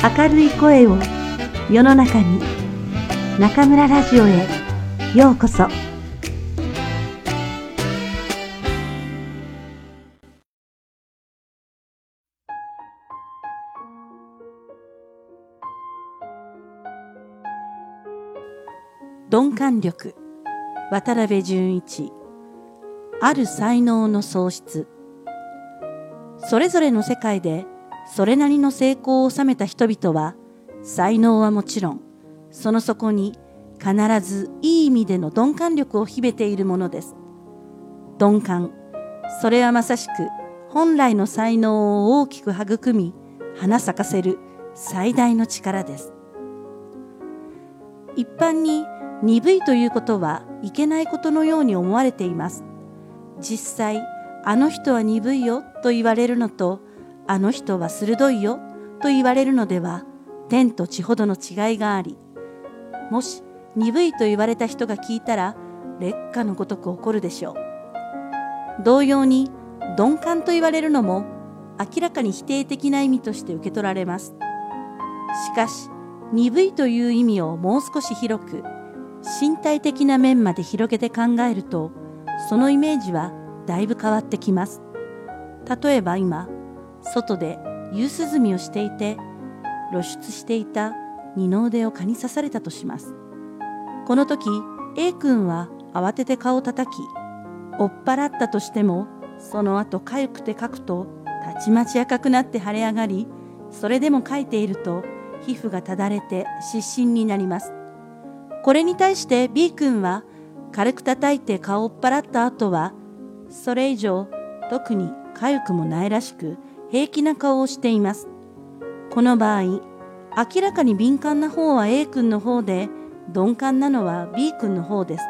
明るい声を世の中に中村ラジオへようこそ。鈍感力渡辺淳一。ある才能の喪失。それぞれの世界でそれなりの成功を収めた人々は才能はもちろんその底に必ずいい意味での鈍感力を秘めているものです。鈍感それはまさしく本来の才能を大きく育み花咲かせる最大の力です。一般に鈍いということはいけないことのように思われています。実際あの人は鈍いよと言われるのとあの人は鋭いよと言われるのでは天と地ほどの違いがありもし鈍いと言われた人が聞いたら劣化のごとく怒るでしょう。同様に鈍感と言われるのも明らかに否定的な意味として受け取られます。しかし鈍いという意味をもう少し広く身体的な面まで広げて考えるとそのイメージはだいぶ変わってきます。例えば今外で夕涼みをしていて露出していた二の腕を蚊に刺されたとします。この時 A 君は慌てて顔を叩き追っ払ったとしてもその後痒くてかくとたちまち赤くなって腫れ上がりそれでもかいていると皮膚がただれて湿疹になります。これに対して B 君は軽く叩いて顔を追っ払った後はそれ以上特に痒くもないらしく平気な顔をしています。この場合明らかに敏感な方は A 君の方で鈍感なのは B 君の方です。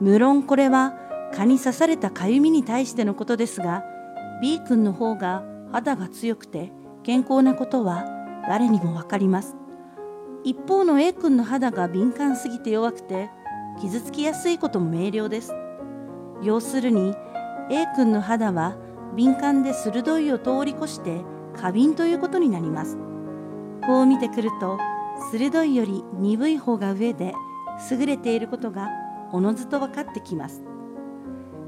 無論これは蚊に刺されたかゆみに対してのことですが B 君の方が肌が強くて健康なことは誰にもわかります。一方の A 君の肌が敏感すぎて弱くて傷つきやすいことも明瞭です。要するに A 君の肌は敏感で鋭いを通り越して過敏ということになります。こう見てくると鋭いより鈍い方が上で優れていることがおのずと分かってきます。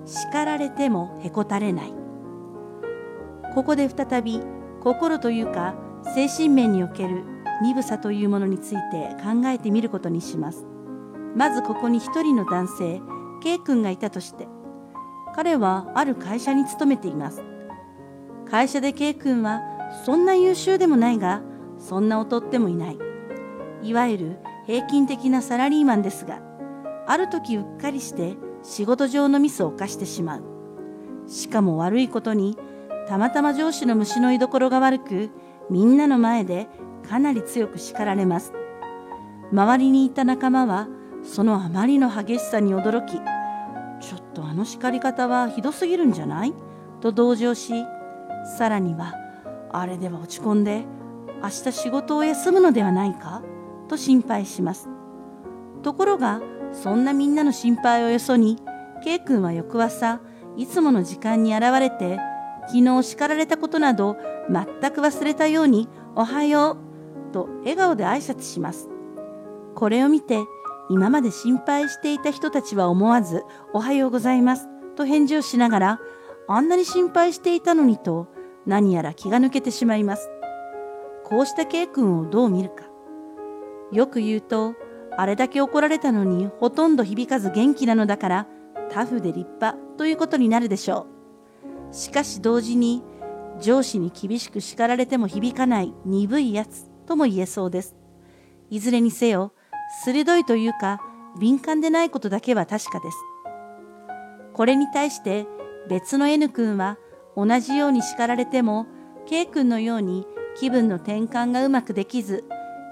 叱られてもへこたれない。ここで再び心というか精神面における鈍さというものについて考えてみることにします。まずここに一人の男性 K 君がいたとして彼はある会社に勤めています。会社で K 君はそんな優秀でもないがそんな劣ってもいない。いわゆる平均的なサラリーマンですがある時うっかりして仕事上のミスを犯してしまう。しかも悪いことにたまたま上司の虫の居所が悪くみんなの前でかなり強く叱られます。周りにいた仲間はそのあまりの激しさに驚きちょっとあの叱り方はひどすぎるんじゃない？と同情しさらにはあれでは落ち込んで明日仕事を休むのではないか？と心配します。ところがそんなみんなの心配をよそに K 君は翌朝いつもの時間に現れて昨日叱られたことなど全く忘れたように「おはよう」と笑顔で挨拶します。これを見て今まで心配していた人たちは思わず「おはようございます」と返事をしながらあんなに心配していたのにと何やら気が抜けてしまいます。こうした K 君をどう見るか。よく言うと、あれだけ怒られたのにほとんど響かず元気なのだからタフで立派ということになるでしょう。しかし同時に上司に厳しく叱られても響かない鈍いやつとも言えそうです。いずれにせよ、鋭いというか敏感でないことだけは確かです。これに対して別の N 君は同じように叱られても K 君のように気分の転換がうまくできず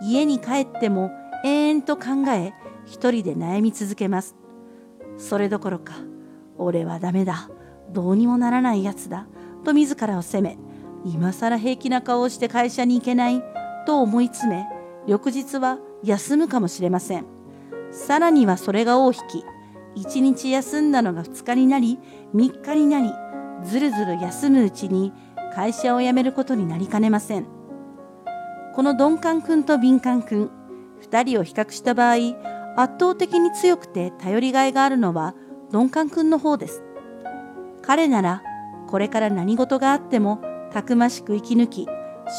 家に帰っても延々と考え一人で悩み続けます。それどころか俺はダメだどうにもならないやつだと自らを責め今更平気な顔をして会社に行けないと思い詰め翌日は休むかもしれません。さらにはそれが尾を引き、1日休んだのが2日になり、3日になり、ずるずる休むうちに会社を辞めることになりかねません。この鈍感君と敏感君、二人を比較した場合、圧倒的に強くて頼りがいがあるのは鈍感君の方です。彼なら、これから何事があっても、たくましく生き抜き、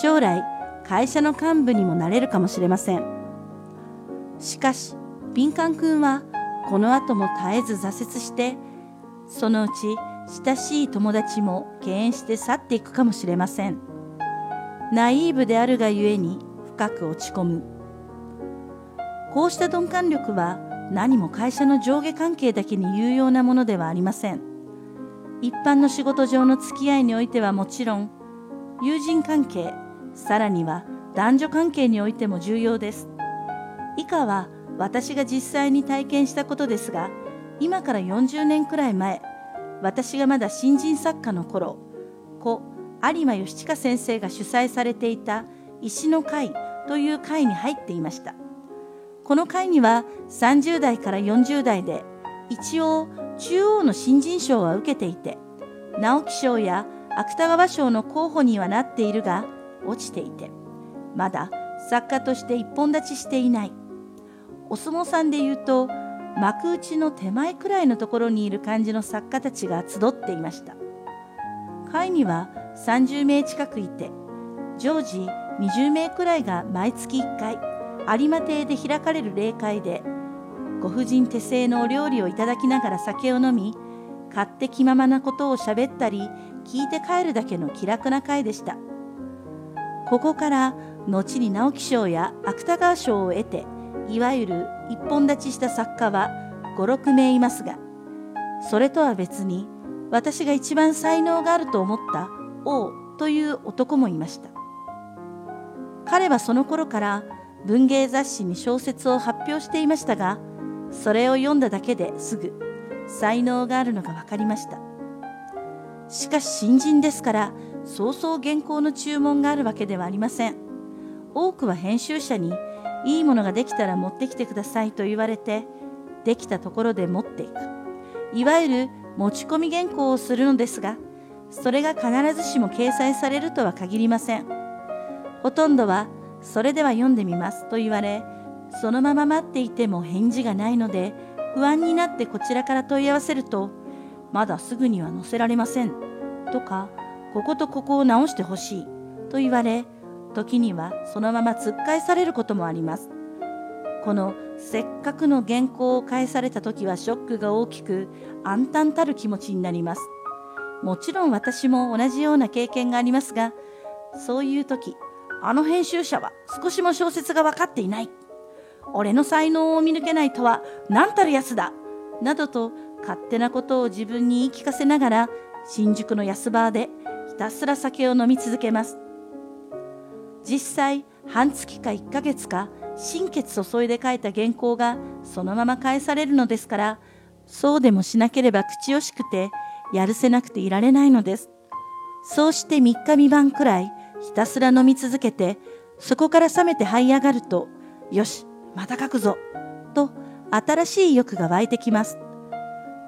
将来、会社の幹部にもなれるかもしれません。しかし、敏感君は、この後も絶えず挫折して、そのうち親しい友達も敬遠して去っていくかもしれません。ナイーブであるがゆえに深く落ち込む。こうした鈍感力は何も会社の上下関係だけに有用なものではありません。一般の仕事上の付き合いにおいてはもちろん、友人関係、さらには男女関係においても重要です。以下は私が実際に体験したことですが、今から40年くらい前、私がまだ新人作家の頃、故有馬義親先生が主催されていた石の会という会に入っていました。この会には30代から40代で一応中央の新人賞は受けていて、直木賞や芥川賞の候補にはなっているが落ちていて、まだ作家として一本立ちしていない。お相撲さんで言うと、幕内の手前くらいのところにいる感じの作家たちが集っていました。会には30名近くいて、常時20名くらいが毎月1回、有馬亭で開かれる例会でご婦人手製のお料理をいただきながら酒を飲み勝手気ままなことをしゃべったり聞いて帰るだけの気楽な会でしたここから後に直木賞や芥川賞を得ていわゆる一本立ちした作家は56名いますがそれとは別に私が一番才能があると思った王という男もいました。彼はその頃から文芸雑誌に小説を発表していましたがそれを読んだだけですぐ才能があるのが分かりました。しかし新人ですからそうそう原稿の注文があるわけではありません。多くは編集者にいいものができたら持ってきてくださいと言われてできたところで持っていくいわゆる持ち込み原稿をするのですがそれが必ずしも掲載されるとは限りませんほとんどはそれでは読んでみますと言われ、そのまま待っていても返事がないので、不安になってこちらから問い合わせると、まだすぐには載せられません。とか、こことここを直してほしい。と言われ、時にはそのまま突っ返されることもあります。このせっかくの原稿を返された時はショックが大きく暗淡たる気持ちになります。もちろん私も同じような経験がありますが、そういう時、あの編集者は少しも小説が分かっていない。俺の才能を見抜けないとは何たるやつだ。などと勝手なことを自分に言い聞かせながら新宿の安バーでひたすら酒を飲み続けます。実際半月か1ヶ月か心血注いで書いた原稿がそのまま返されるのですからそうでもしなければ口惜しくてやるせなくていられないのです。そうして3日3晩くらいひたすら飲み続けて、そこから冷めて這い上がると、よし、また書くぞ、と新しい意欲が湧いてきます。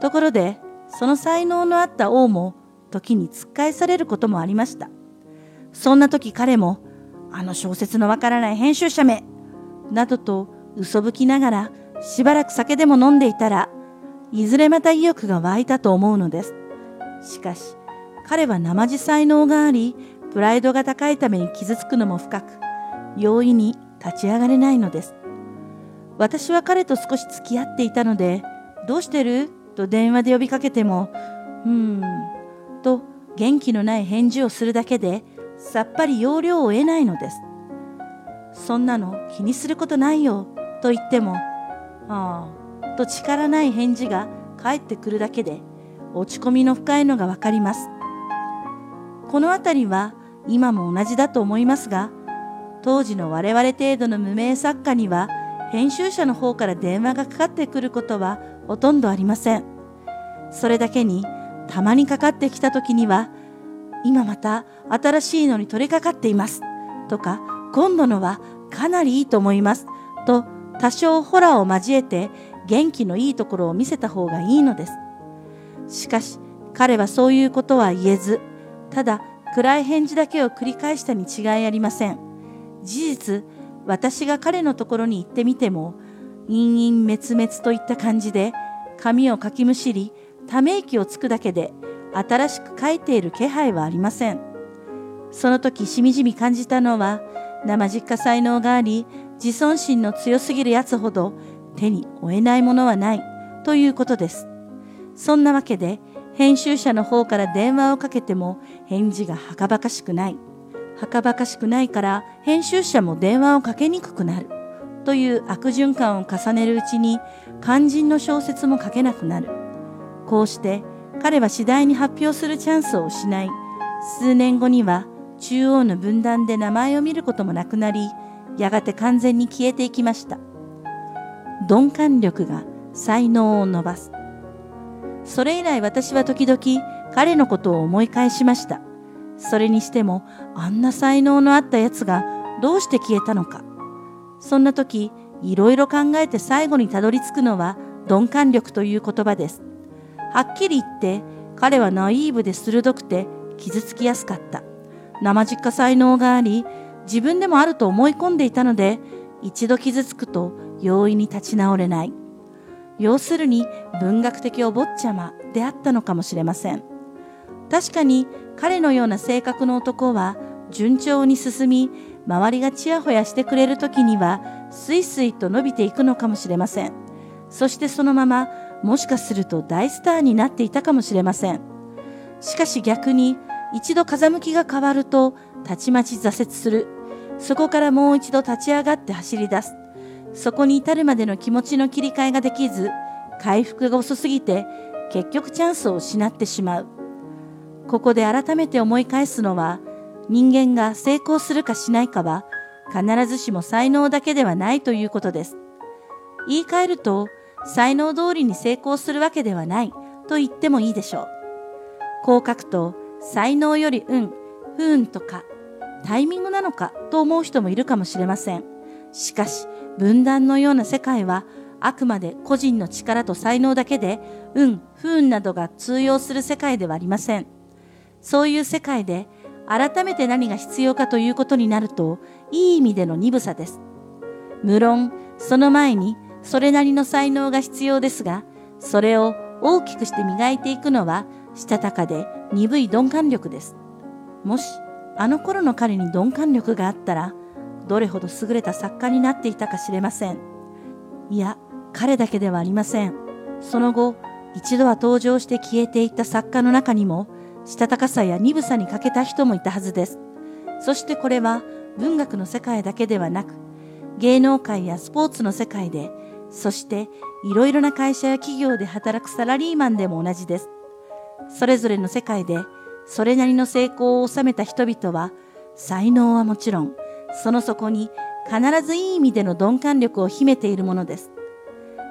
ところで、その才能のあった王も、時に突っ返されることもありました。そんな時彼も、あの小説のわからない編集者め、などと嘘吹きながら、しばらく酒でも飲んでいたら、いずれまた意欲が湧いたと思うのです。しかし、彼は生地才能があり、プライドが高いために傷つくのも深く、容易に立ち上がれないのです。私は彼と少し付き合っていたので、どうしてる？と電話で呼びかけても、うーん、と元気のない返事をするだけで、さっぱり要領を得ないのです。そんなの気にすることないよ、と言っても、ああ、と力ない返事が返ってくるだけで、落ち込みの深いのがわかります。この辺りは今も同じだと思いますが、当時の我々程度の無名作家には、編集者の方から電話がかかってくることはほとんどありません。それだけに、たまにかかってきた時には、今また新しいのに取り掛かっています。とか、今度のはかなりいいと思います。と、多少ホラーを交えて元気のいいところを見せた方がいいのです。しかし、彼はそういうことは言えず、ただ暗い返事だけを繰り返したに違いありません。事実、私が彼のところに行ってみても、陰々滅滅といった感じで、髪をかきむしり、ため息をつくだけで、新しく書いている気配はありません。その時しみじみ感じたのは、生実家才能があり、自尊心の強すぎる奴ほど手に負えないものはないということです。そんなわけで、編集者の方から電話をかけても返事がはかばかしくない。はかばかしくないから編集者も電話をかけにくくなる。という悪循環を重ねるうちに肝心の小説も書けなくなる。こうして彼は次第に発表するチャンスを失い、数年後には中央の分断で名前を見ることもなくなり、やがて完全に消えていきました。鈍感力が才能を伸ばす。それ以来私は時々彼のことを思い返しました。それにしてもあんな才能のあった奴がどうして消えたのか。そんな時、いろいろ考えて最後にたどり着くのは鈍感力という言葉です。はっきり言って彼はナイーブで鋭くて傷つきやすかった。生実家才能があり、自分でもあると思い込んでいたので、一度傷つくと容易に立ち直れない。要するに文学的お坊ちゃまであったのかもしれません。確かに彼のような性格の男は順調に進み、周りがちやほやしてくれる時には、スイスイと伸びていくのかもしれません。そしてそのまま、もしかすると大スターになっていたかもしれません。しかし逆に、一度風向きが変わると、たちまち挫折する。そこからもう一度立ち上がって走り出す。そこに至るまでの気持ちの切り替えができず、回復が遅すぎて、結局チャンスを失ってしまう。ここで改めて思い返すのは、人間が成功するかしないかは、必ずしも才能だけではないということです。言い換えると、才能通りに成功するわけではないと言ってもいいでしょう。こう書くと、才能より運、不運とか、タイミングなのかと思う人もいるかもしれません。しかし、分断のような世界は、あくまで個人の力と才能だけで、運、不運などが通用する世界ではありません。そういう世界で、改めて何が必要かということになると、いい意味での鈍さです。無論、その前に、それなりの才能が必要ですが、それを大きくして磨いていくのは、したたかで鈍い鈍感力です。もし、あの頃の彼に鈍感力があったら、どれほど優れた作家になっていたか知れません。いや、彼だけではありません。その後、一度は登場して消えていった作家の中にも、したたかさや鈍さに欠けた人もいたはずです。そしてこれは文学の世界だけではなく、芸能界やスポーツの世界で、そしていろいろな会社や企業で働くサラリーマンでも同じです。それぞれの世界でそれなりの成功を収めた人々は、才能はもちろん、その底に必ずいい意味での鈍感力を秘めているものです。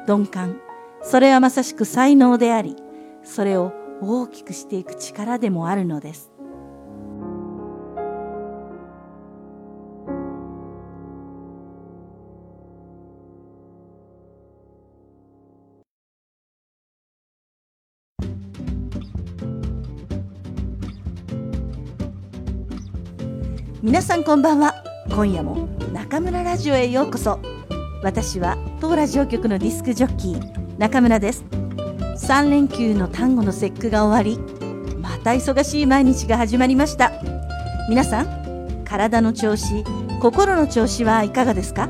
鈍感、それはまさしく才能であり、それを大きくしていく力でもあるのです。皆さんこんばんは。今夜も中村ラジオへようこそ。私は当ラジオ局のディスクジョッキー中村です。3連休の単語の節句が終わりまた忙しい毎日が始まりました。皆さん体の調子心の調子はいかがですか？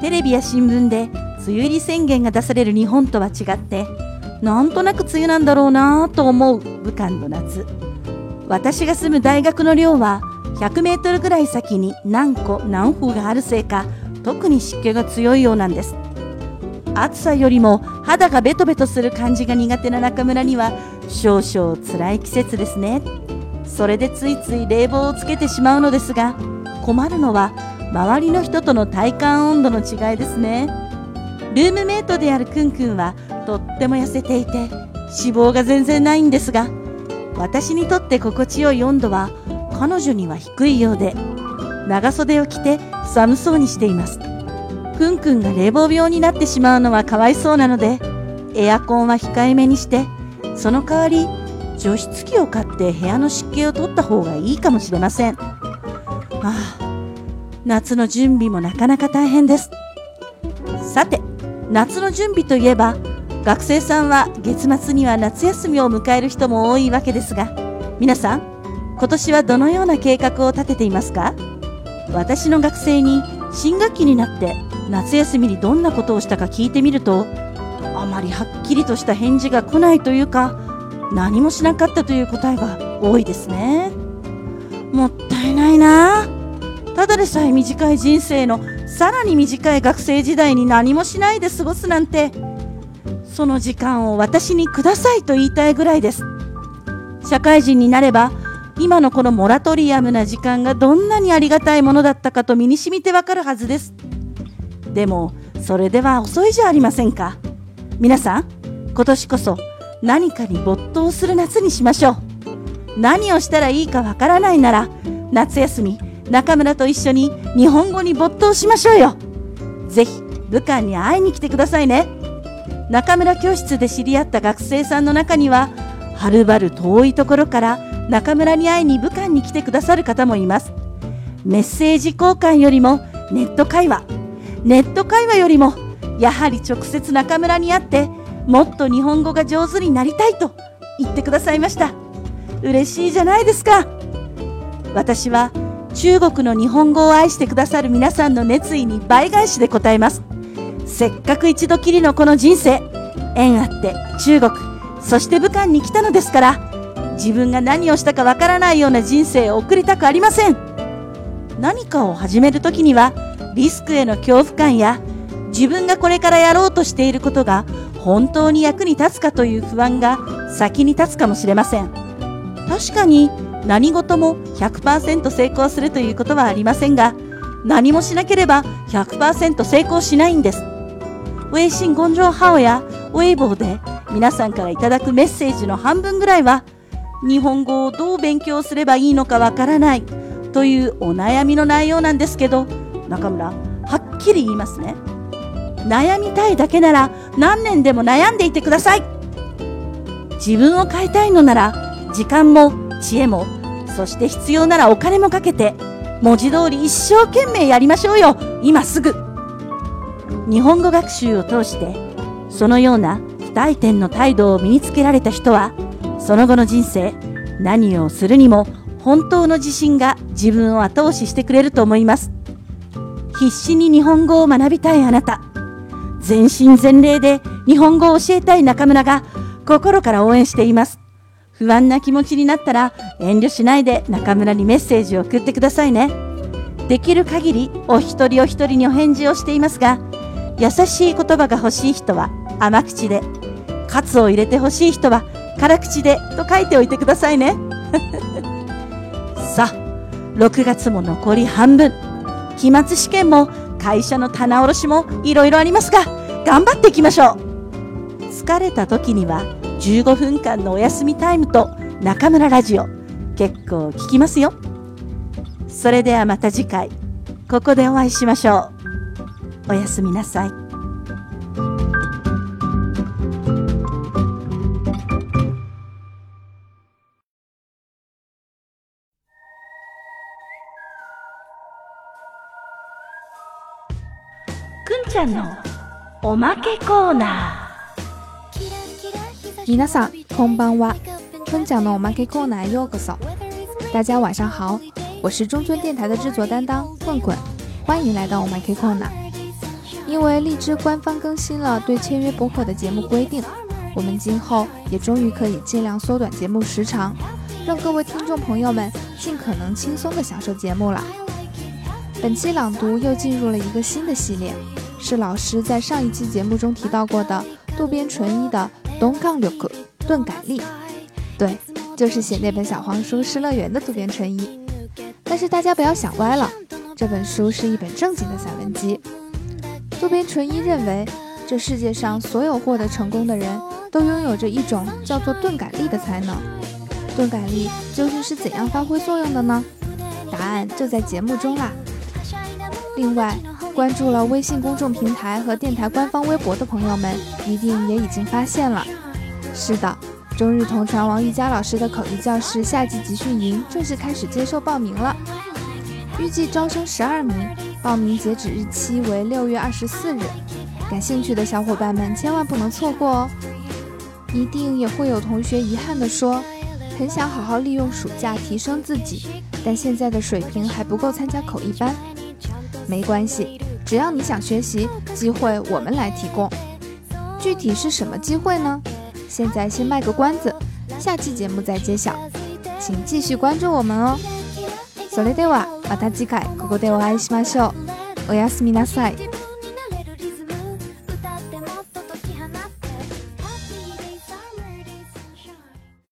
テレビや新聞で梅雨入り宣言が出される日本とは違ってなんとなく梅雨なんだろうなぁと思う武漢の夏。私が住む大学の寮は100メートルぐらい先に何個何風があるせいか特に湿気が強いようなんです。暑さよりも肌がベトベトする感じが苦手な中村には少々辛い季節ですね。それでついつい冷房をつけてしまうのですが困るのは周りの人との体感温度の違いですね。ルームメイトであるくんくんはとっても痩せていて脂肪が全然ないんですが私にとって心地よい温度は彼女には低いようで長袖を着て寒そうにしています。くんくんが冷房病になってしまうのはかわいそうなのでエアコンは控えめにしてその代わり除湿機を買って部屋の湿気を取った方がいいかもしれません。ああ夏の準備もなかなか大変です。さて夏の準備といえば学生さんは月末には夏休みを迎える人も多いわけですが皆さん今年はどのような計画を立てていますか？私の学生に新学期になって夏休みにどんなことをしたか聞いてみるとあまりはっきりとした返事が来ないというか何もしなかったという答えが多いですね。もったいないな。ただでさえ短い人生のさらに短い学生時代に何もしないで過ごすなんてその時間を私にくださいと言いたいぐらいです。社会人になれば今のこのモラトリアムな時間がどんなにありがたいものだったかと身に染みてわかるはずです。でもそれでは遅いじゃありませんか？皆さん今年こそ何かに没頭する夏にしましょう。何をしたらいいかわからないなら夏休み中村と一緒に日本語に没頭しましょうよ。ぜひ武漢に会いに来てくださいね。中村教室で知り合った学生さんの中にははるばる遠いところから中村に会いに武漢に来てくださる方もいます。メッセージ交換よりもネット会話。ネット会話よりもやはり直接中村に会ってもっと日本語が上手になりたいと言ってくださいました。嬉しいじゃないですか。私は中国の日本語を愛してくださる皆さんの熱意に倍返しで答えます。せっかく一度きりのこの人生縁あって中国そして武漢に来たのですから自分が何をしたかわからないような人生を送りたくありません。何かを始める時にはリスクへの恐怖感や自分がこれからやろうとしていることが本当に役に立つかという不安が先に立つかもしれません。確かに何事も100%成功するということはありませんが何もしなければ100%成功しないんです。微信公众号やウェイボーで皆さんからいただくメッセージの半分ぐらいは日本語をどう勉強すればいいのかわからないというお悩みの内容なんですけど中村はっきり言いますね。悩みたいだけなら何年でも悩んでいてください。自分を変えたいのなら時間も知恵もそして必要ならお金もかけて文字通り一生懸命やりましょうよ。今すぐ。日本語学習を通してそのような不退転の態度を身につけられた人はその後の人生何をするにも本当の自信が自分を後押ししてくれると思います。必死に日本語を学びたいあなた。全身全霊で日本語を教えたい中村が心から応援しています。不安な気持ちになったら遠慮しないで中村にメッセージを送ってくださいね。できる限りお一人お一人にお返事をしていますが優しい言葉が欲しい人は甘口でカツを入れて欲しい人は辛口でと書いておいてくださいね。さあ6月も残り半分。期末試験も会社の棚卸しもいろいろありますが頑張っていきましょう。疲れた時には15分間のお休みタイムと中村ラジオ結構聞きますよ。それではまた次回。ここでお会いしましょう。おやすみなさい。ちゃんのおまけコーナー。皆さんこんばんは。分享のおまけコーナーようこそ。大家晚上好，我是中村电台的制作担当棍棍，欢迎来到我们 K Corner。因为荔枝官方更新了对签约播客的节目规定，我们今后也终于可以尽量缩短节目时长，让各位听众朋友们尽可能轻松的享受节目了。本期朗读又进入了一个新的系列。 是老师在上一期节目中提到过的渡边淳一的《东杠六个钝感力》，对，就是写那本小黄书《失乐园》的渡边淳一。但是大家不要想歪了，这本书是一本正经的散文集。渡边淳一认为，这世界上所有获得成功的人都拥有着一种叫做钝感力的才能。钝感力究竟是怎样发挥作用的呢？答案就在节目中啦。另外。关注了微信公众平台和电台官方微博的朋友们，一定也已经发现了。是的，中日同传王玉佳老师的口译教室夏季集训营正式开始接受报名了。预计招生十二名，报名截止日期为六月二十四日。感兴趣的小伙伴们千万不能错过哦！一定也会有同学遗憾地说，很想好好利用暑假提升自己，但现在的水平还不够参加口译班。没关系，只要你想学习，机会我们来提供。具体是什么机会呢？现在先卖个关子，下期节目再揭晓。请继续关注我们哦。それではまた次回ここでお会いしましょう。おやすみなさい。